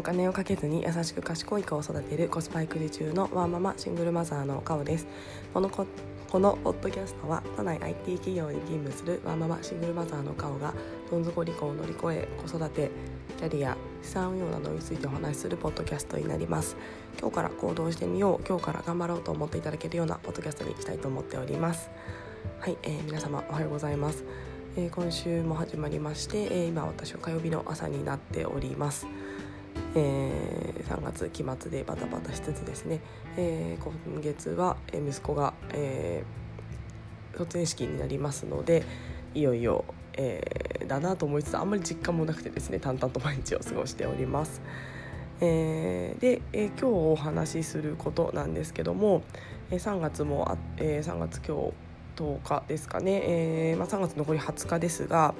お金をかけずに優しく賢い子を育てるコスパ育児中のワーママシングルマザーのカオです。このここのポッドキャストは都内 IT 企業に勤務するワーママシングルマザーのカオがどん底離婚を乗り越え子育てキャリア資産運用などについてお話しするポッドキャストになります。今日から行動してみよう今日から頑張ろうと思っていただけるようなポッドキャストにしたいと思っております。はい、えー、皆様おはようございます、えー、今週も始まりまして、えー、今私は火曜日の朝になっております。えー、3月期末でバタバタしつつですね、えー、今月は息子が、えー、卒園式になりますのでいよいよ、えー、だなと思いつつあんまり実感もなくてですね淡々と毎日を過ごしております。えー、で、えー、今日お話しすることなんですけども、えー、3月もあ、えー、3月今日10日ですかね、えーまあ、3月残り20日ですが、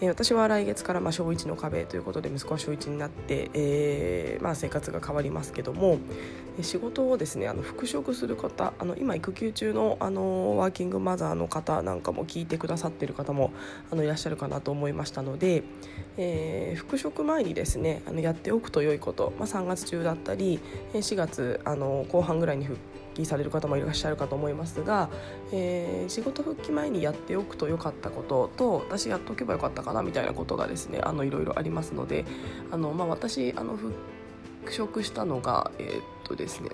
えー、私は来月からまあ小1の壁ということで息子は小1になって、えーまあ、生活が変わりますけども仕事をですねあの復職する方あの今育休中のあのワーキングマザーの方なんかも聞いてくださっている方もあのいらっしゃるかなと思いましたので、えー、復職前にですねあのやっておくと良いこと、まあ、3月中だったり4月あの後半ぐらいに復帰される方もいらっしゃるかと思いますが、えー、仕事復帰前にやっておくと良かったことと私やっておけばよかったかなみたいなことがですねあのいろいろありますのであの、まあ、私あの復職したのがえー、っとですね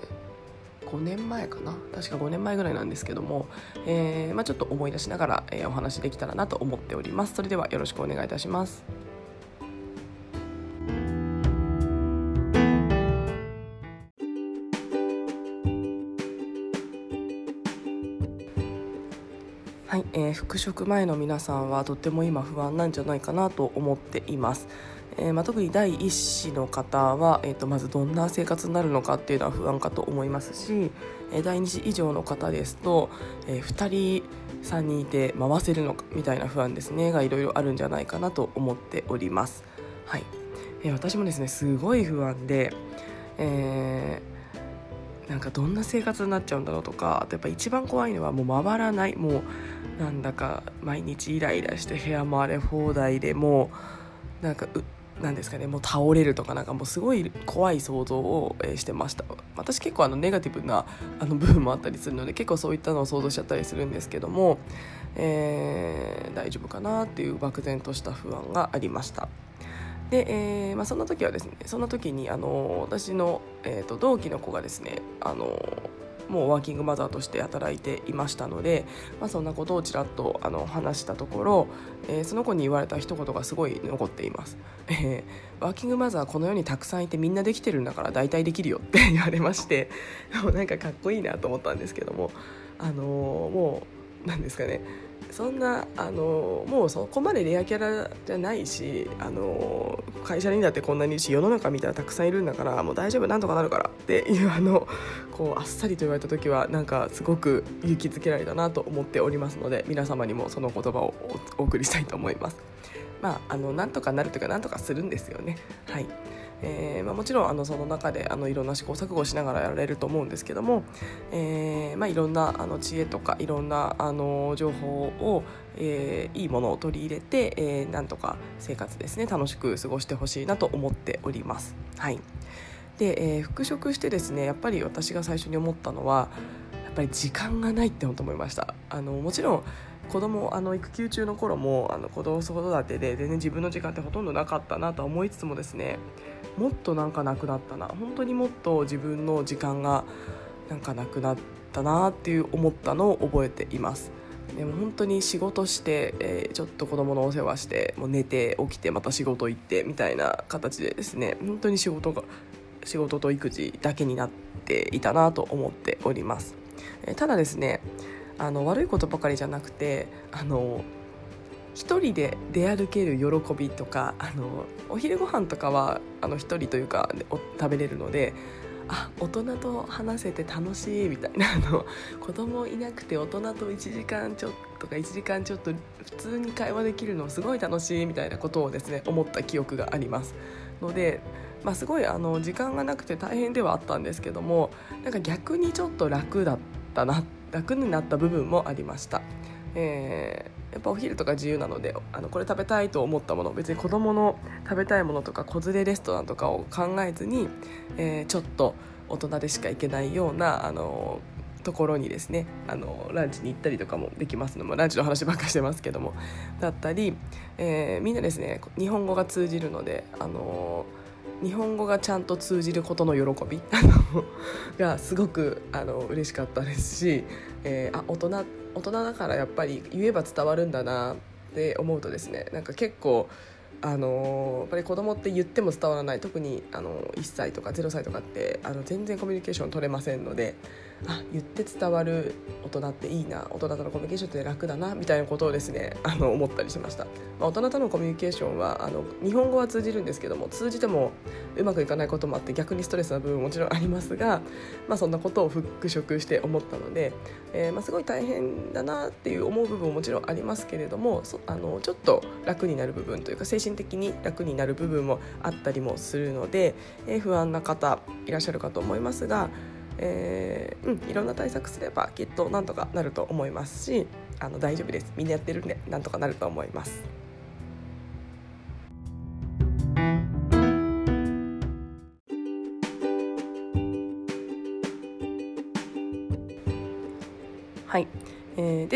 5年前かな？確か5年前ぐらいなんですけども、えーまあ、ちょっと思い出しながら、えー、お話できたらなと思っております。それではよろしくお願いいたします。復職前の皆さんはとっても今不安なんじゃないかなと思っています。えーまあ、特に第一子の方は、えーと、まずどんな生活になるのかっていうのは不安かと思いますし、え、第二子以上の方ですと、え、2人3人いて回せるのかみたいな不安ですねがいろいろあるんじゃないかなと思っております。はいえー、私もですねすごい不安で、えなんかどんな生活になっちゃうんだろうとかあとやっぱ一番怖いのはもう回らないもうなんだか毎日イライラして部屋回れ放題でもうなんかうなんですかねもう倒れるとかなんかもうすごい怖い想像を、してました私結構あのネガティブなあの部分もあったりするので結構そういったのを想像しちゃったりするんですけども、えー、大丈夫かなっていう漠然とした不安がありました。で、えーまあ、その時はですねその時にあの私の、えーと、同期の子がですねあのもうワーキングマザーとして働いていましたので、まあ、そんなことをちらっとあの話したところ、えー、その子に言われた一言がすごい残っています、えー、ワーキングマザーこの世にたくさんいてみんなできてるんだから大体できるよって 言われましてもうなんかかっこいいなと思ったんですけどもあのー、もうなんですかねそんなあのもうそこまでレアキャラじゃないしあの会社にだってこんなにいるし世の中見たらたくさんいるんだからもう大丈夫なんとかなるからっていうあのこうあっさりと言われた時はなんかすごく勇気づけられたなと思っておりますので皆様にもその言葉をお送りしたいと思います。まあ、あのなんとかなるというかなんとかするんですよね。はいえーまあ、もちろんあのその中であのいろんな試行錯誤しながらやられると思うんですけども、えーまあ、いろんなあの知恵とかいろんなあの情報を、えー、いいものを取り入れて、えー、なんとか生活ですね楽しく過ごしてほしいなと思っております。はいで、えー、復職してですねやっぱり私が最初に思ったのはやっぱり時間がないって本当思いましたあのもちろん子供あの育休中の頃もあの子供子育てで全然自分の時間ってほとんどなかったなとは思いつつもですねもっとなんかなくなったな。本当にもっと自分の時間がなんかなくなったなっていう思ったのを覚えています。でも本当に仕事して、えー、ちょっと子供のお世話してもう寝て起きてまた仕事行ってみたいな形でですね本当に仕事が仕事と育児だけになっていたなと思っております、えー、ただですねあの悪いことばかりじゃなくてあの一人で出歩ける喜びとかあのお昼ご飯とかはあの一人というか食べれるのであ大人と話せて楽しいみたいなあの子供いなくて大人と1時間ちょっとか1時間ちょっと普通に会話できるのすごい楽しいみたいなことをですね思った記憶があります。ので、まあ、すごいあの時間がなくて大変ではあったんですけどもなんか逆にちょっと楽だった。な楽になった部分もありました。えーやっぱお昼とか自由なのであのこれ食べたいと思ったもの別に子供の食べたいものとか子連れレストランとかを考えずに、えー、ちょっと大人でしか行けないようなあのところにですねあのランチに行ったりとかもできますのもランチの話ばっかしてますけどもだったり、えー、みんなですね日本語が通じるのであの日本語がちゃんと通じることの喜び。がすごくあの嬉しかったですし、えー、あ大人大人だからやっぱり言えば伝わるんだなって思うとですねなんか結構あのやっぱり子供って言っても伝わらない。特にあの1歳とか0歳とかってあの全然コミュニケーション取れませんのであ言って伝わる大人っていいな大人とのコミュニケーションって楽だなみたいなことをですね あの思ったりしました、まあ、大人とのコミュニケーションはあの日本語は通じるんですけども通じてもうまくいかないこともあって逆にストレスな部分ももちろんありますが、まあ、そんなことを払拭して思ったので、えー、まあ、すごい大変だなっていう思う部分ももちろんありますけれどもあのちょっと楽になる部分というか精神的に楽になる部分もあったりもするので、えー、不安な方いらっしゃるかと思いますがえー、うん、いろんな対策すればきっとなんとかなると思いますしあの大丈夫ですみんなやってるんでなんとかなると思います。はい、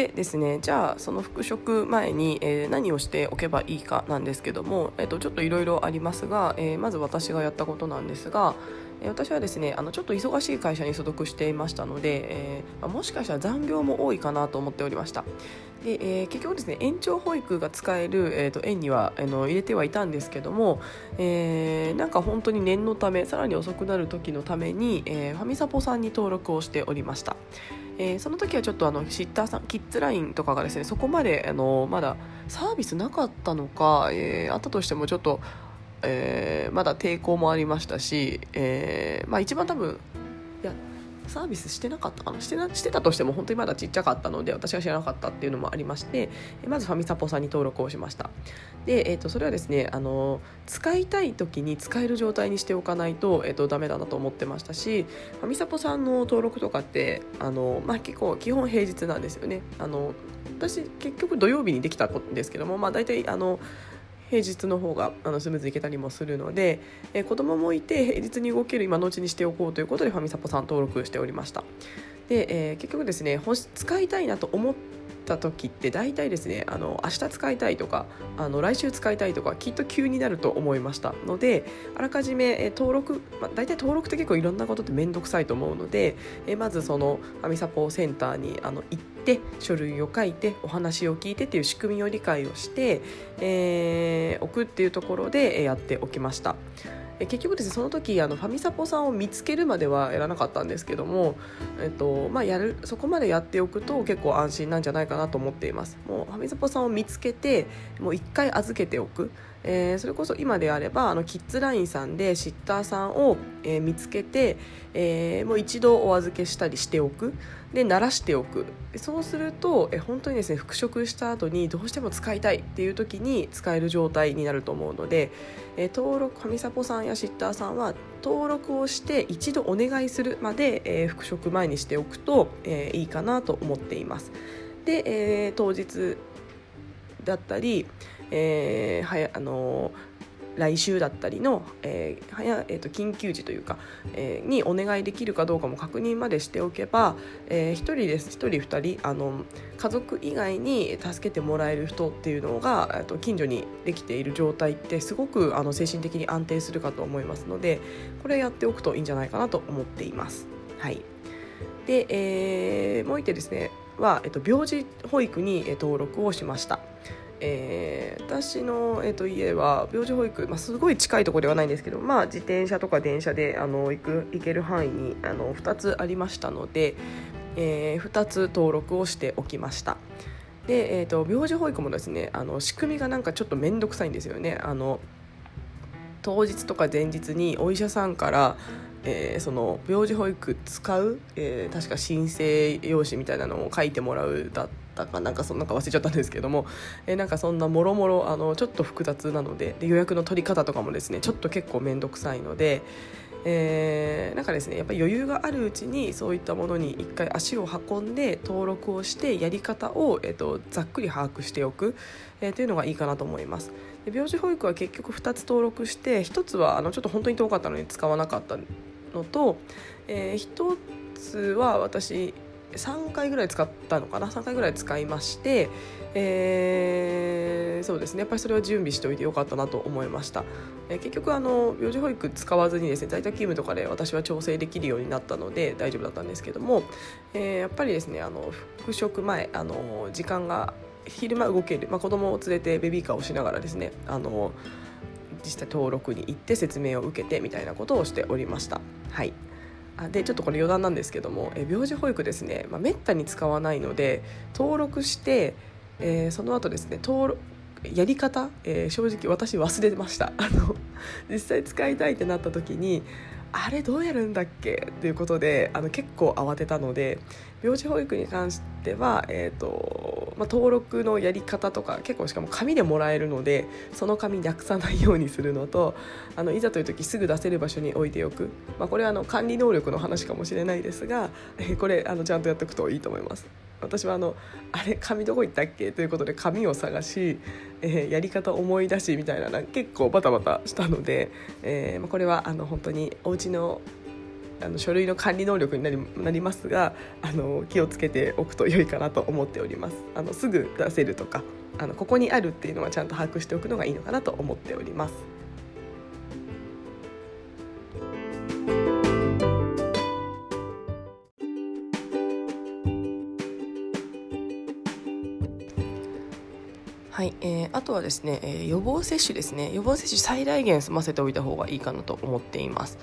ですねじゃあその復職前に、えー、何をしておけばいいかなんですけども、えーと、ちょっといろいろありますが、えー、まず私がやったことなんですが、私はですねあのちょっと忙しい会社に所属していましたので、えー、もしかしたら残業も多いかなと思っておりました。で、えー、結局ですね延長保育が使える、えーと、園にはあの入れてはいたんですけども、えー、なんか本当に念のためさらに遅くなる時のために、えー、ファミサポさんに登録をしておりました。えー、その時はちょっとあのシッターさんキッズラインとかがですねそこまであのまだサービスなかったのか、えー、あったとしてもちょっとえー、まだ抵抗もありましたし、えーまあ、一番多分いやサービスしてなかったかな？してなしてたとしても本当にまだちっちゃかったので私は知らなかったっていうのもありましてまずファミサポさんに登録をしました。で、えーと、それはですねあの使いたい時に使える状態にしておかないと,、えーと、ダメだなと思ってましたしファミサポさんの登録とかってあの、まあ、結構基本平日なんですよね。あの私結局土曜日にできたんですけども、まあ、大体あの平日の方があのスムーズにいけたりもするので、えー、子供もいて平日に動ける今のうちにしておこうということでファミサポさん登録しておりました。で、えー、結局ですね使いたいなと思った時って大体ですねあの明日使いたいとかあの来週使いたいとかきっと急になると思いました。のであらかじめ、え登録、まあ、大体登録って結構いろんなことって面倒くさいと思うので、えまずそのファミサポセンターにあの行って書類を書いてお話を聞いてっていう仕組みを理解をして、えー、おくっていうところでやっておきました。結局ですねその時あのファミサポさんを見つけるまではやらなかったんですけども、えっとまあ、やるそこまでやっておくと結構安心なんじゃないかなと思っていますもうファミサポさんを見つけてもう1回預けておくえー、それこそ今であればあのキッズラインさんでシッターさんを、えー、見つけて、えー、もう一度お預けしたりしておくで慣らしておくそうすると、えー、本当にですね復職した後にどうしても使いたいっていう時に使える状態になると思うので、えー、登録ファミサポさんやシッターさんは登録をして一度お願いするまで、えー、復職前にしておくと、えー、いいかなと思っています。で、えー、当日だったり、えー、はやあの来週だったりの、えーはやえーと、緊急時というか、えー、にお願いできるかどうかも確認までしておけば、えー、1人です1人2人あの家族以外に助けてもらえる人っていうのがと近所にできている状態ってすごくあの精神的に安定するかと思いますのでこれやっておくといいんじゃないかなと思っています。はいで、えー、もう一点ですねは、えっと、病児保育に登録をしました。えー、私の、えーと、家は病児保育、まあ、すごい近いところではないんですけど、まあ、自転車とか電車であの行く行ける範囲にあの2つありましたので、えー、2つ登録をしておきました。で、えーと、病児保育もですねあの仕組みがなんかちょっと面倒くさいんですよね。あの当日とか前日にお医者さんからえー、その病児保育使う、えー、確か申請用紙みたいなのを書いてもらうだったかなんかそんなんか忘れちゃったんですけども、えー、なんかそんなもろもろちょっと複雑なのでで予約の取り方とかもですねちょっと結構面倒くさいので、えー、なんかですねやっぱり余裕があるうちにそういったものに一回足を運んで登録をしてやり方を、えーと、ざっくり把握しておく、えー、というのがいいかなと思います。で病児保育は結局2つ登録して1つはあのちょっと本当に遠かったのに使わなかったのと、えー、1つは私3回ぐらい使ったのかな？3回ぐらい使いまして、えー、そうですね。やっぱりそれは準備しておいてよかったなと思いました、えー、結局あの病児保育使わずにですね在宅勤務とかで私は調整できるようになったので大丈夫だったんですけども、えー、やっぱりですねあの復職前あの時間が昼間動ける、まあ、子供を連れてベビーカーをしながらですねあの実際登録に行って説明を受けてみたいなことをしておりました。はい。あでちょっとこれ余談なんですけども、え病児保育ですね、まあ、めったに使わないので登録して、えー、その後ですね登録やり方、えー、正直私忘れてました。あの実際使いたいってなった時にあれどうやるんだっけ？ということであの結構慌てたので病児保育に関しては、えーとまあ、登録のやり方とか結構しかも紙でもらえるのでその紙なくさないようにするのと あのいざという時すぐ出せる場所に置いておく、まあ、これはあの管理能力の話かもしれないですが、え、これあのちゃんとやっておくといいと思います。私はあのあれ紙どこ行ったっけ？ということで紙を探し、えー、やり方思い出しみたいな結構バタバタしたので、えーまあ、これはあの本当にお家のあの書類の管理能力になりなりますがあの気をつけておくと良いかなと思っております。あのすぐ出せるとかあのここにあるっていうのはちゃんと把握しておくのがいいのかなと思っております。はい、えー、あとはですね、えー、予防接種ですね。予防接種最大限済ませておいた方がいいかなと思っています、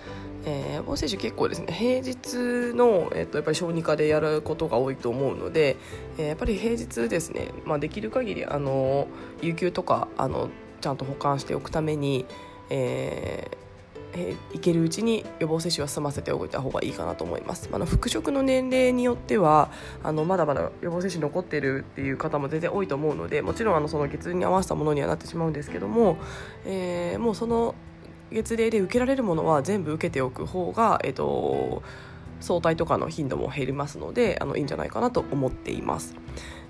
えー、予防接種結構ですね平日の、えーと、やっぱり小児科でやることが多いと思うので、えー、やっぱり平日ですね、まあ、できる限りあの有給とかあのちゃんと保管しておくために、えーえー、いけるうちに予防接種は済ませておいた方がいいかなと思います。あの復職の年齢によってはあのまだまだ予防接種残ってるっていう方も全然多いと思うのでもちろんあのその月に合わせたものにはなってしまうんですけども、えー、もうその月齢で受けられるものは全部受けておく方が、えーと、早退とかの頻度も減りますのであのいいんじゃないかなと思っています。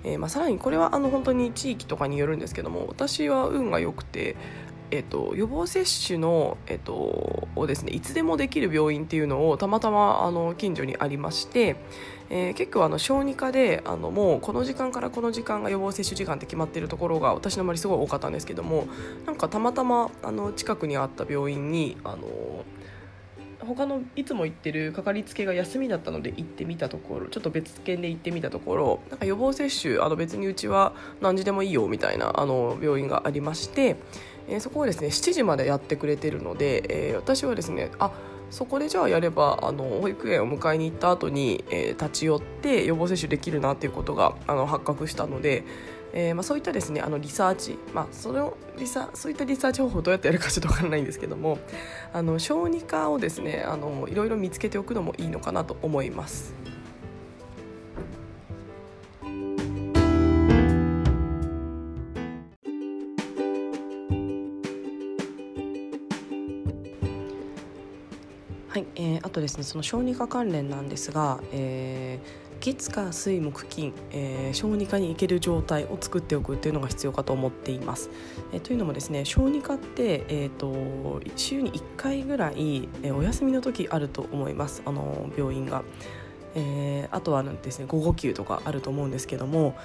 えーまあ、さらにこれはあの本当に地域とかによるんですけども私は運が良くてえっと、予防接種の、えっと、をですねいつでもできる病院っていうのをたまたまあの近所にありまして、えー、結構あの小児科であのもうこの時間からこの時間が予防接種時間って決まってるところが私の周りすごい多かったんですけどもなんかたまたまあの近くにあった病院にあの他のいつも行ってるかかりつけが休みだったので行ってみたところちょっと別件で行ってみたところなんか予防接種あの別にうちは何時でもいいよみたいなあの病院がありまして、えー、そこはですね7時までやってくれてるので、えー、私はですねあそこでじゃあやればあの保育園を迎えに行った後に、えー、立ち寄って予防接種できるなっていうことがあの発覚したので、えーまあ、そういったですねあのリサーチ、まあ、そのリサそういったリサーチ方法をどうやってやるかちょっと分からないんですけどもあの小児科をですねあのいろいろ見つけておくのもいいのかなと思います。ですねその小児科関連なんですが、えー月火水木金、えー、小児科に行ける状態を作っておくっていうのが必要かと思っています。えー、というのもですね小児科って、えーと、週に1回ぐらい、えー、お休みの時あると思いますあの病院が。えー、あとはですね午後休とかあると思うんですけども、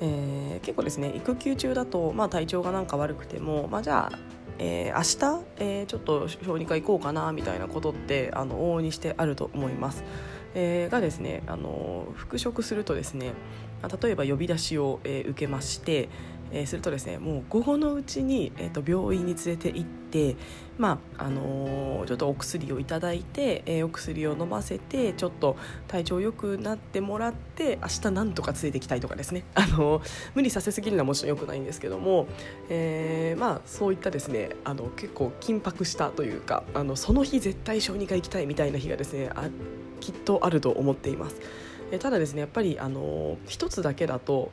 えー、結構ですね育休中だと、まあ、体調がなんか悪くても、まあ、じゃあえー、明日、えー、ちょっと小児科行こうかなみたいなことってあの往々にしてあると思います。えー、がですねあの復職するとですね例えば呼び出しを、えー、受けまして、えー、するとですねもう午後のうちに、えーと、病院に連れて行って、まああのー、ちょっとお薬をいただいて、えー、お薬を飲ませてちょっと体調良くなってもらって明日なんとか連れてきたいとかですね、あのー、無理させすぎるのはもちろん良くないんですけども、えーまあ、そういったですねあの結構緊迫したというかあのその日絶対小児科行きたいみたいな日がですねあきっとあると思っています。えただですねやっぱりあの一つだけだと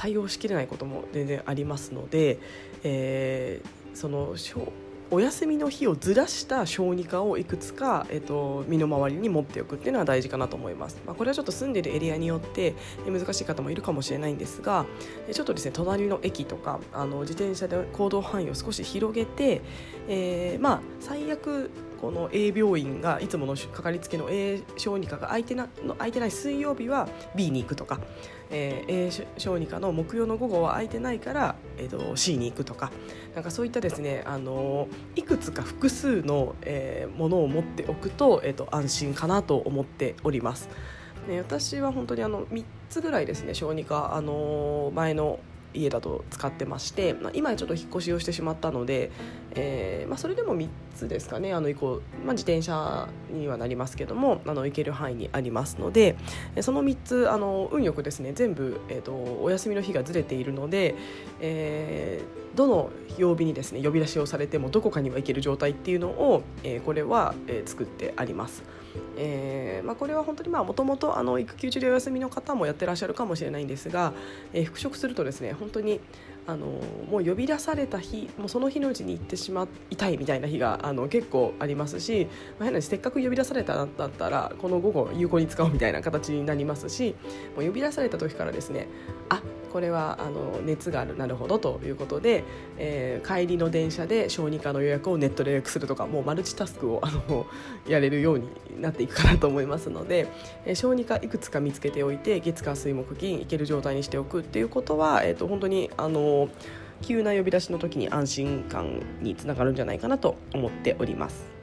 対応しきれないことも全然ありますので、えー、そのお休みの日をずらした小児科をいくつか、えーと、身の回りに持っておくっていうのは大事かなと思います、まあ、これはちょっと住んでるエリアによって難しい方もいるかもしれないんですがちょっとですね隣の駅とかあの自転車で行動範囲を少し広げて、えー、まあ最悪この A 病院がいつものかかりつけの A 小児科が空いてな空いてない水曜日は B に行くとか、えー、A 小児科の木曜の午後は空いてないから、えーと、C に行くとかなんかそういったですね、あのいくつか複数の、えー、ものを持っておくと,、えーと、と安心かなと思っております。ね、私は本当にあの3つぐらいですね小児科、あの前の家だと使ってまして、まあ、今ちょっと引っ越しをしてしまったので、えーまあ、それでも3つですかねあの行こう、まあ、自転車にはなりますけどもあの行ける範囲にありますのでその3つあの運よくですね全部、えーと、お休みの日がずれているので、えー、どの曜日にですね呼び出しをされてもどこかには行ける状態っていうのを、えー、これは、えー、作ってあります。えーまあ、これは本当にもともと育休中でお休みの方もやってらっしゃるかもしれないんですが、えー、復職するとですね本当にあのもう呼び出された日もうその日のうちに行ってしまいたいみたいな日があの結構ありますし、まあ、変なせっかく呼び出されたんだったらこの午後有効に使おうみたいな形になりますしもう呼び出された時からですねあこれはあの熱があるなるほどということで、えー、帰りの電車で小児科の予約をネットで予約するとかもうマルチタスクをあの やれるようになっていくかなと思いますので、えー、小児科いくつか見つけておいて月火水木金いける状態にしておくっていうことは、えーと、本当にあの急な呼び出しの時に安心感につながるんじゃないかなと思っております。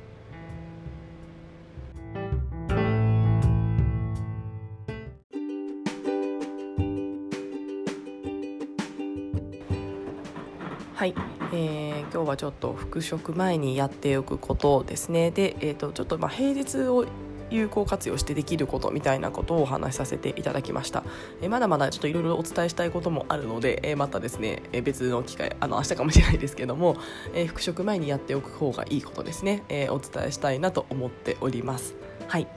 はちょっと復職前にやっておくことですね。で、えーと、ちょっとまあ平日を有効活用してできることみたいなことをお話しさせていただきました、えー、まだまだちょっといろいろお伝えしたいこともあるので、えー、またですね、えー、別の機会あの明日かもしれないですけども、え復職前にやっておく方がいいことですね、えお伝えしたいなと思っております。はい。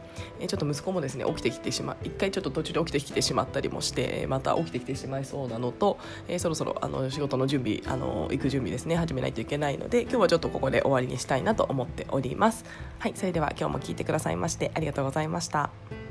えちょっと息子もですね起きてきてしまう一回ちょっと途中で起きてきてしまったりもしてまた起きてきてしまいそうなのと、えー、そろそろあの仕事の準備あの行く準備ですね始めないといけないので今日はちょっとここで終わりにしたいなと思っております。はいそれでは今日も聞いてくださいましてありがとうございました。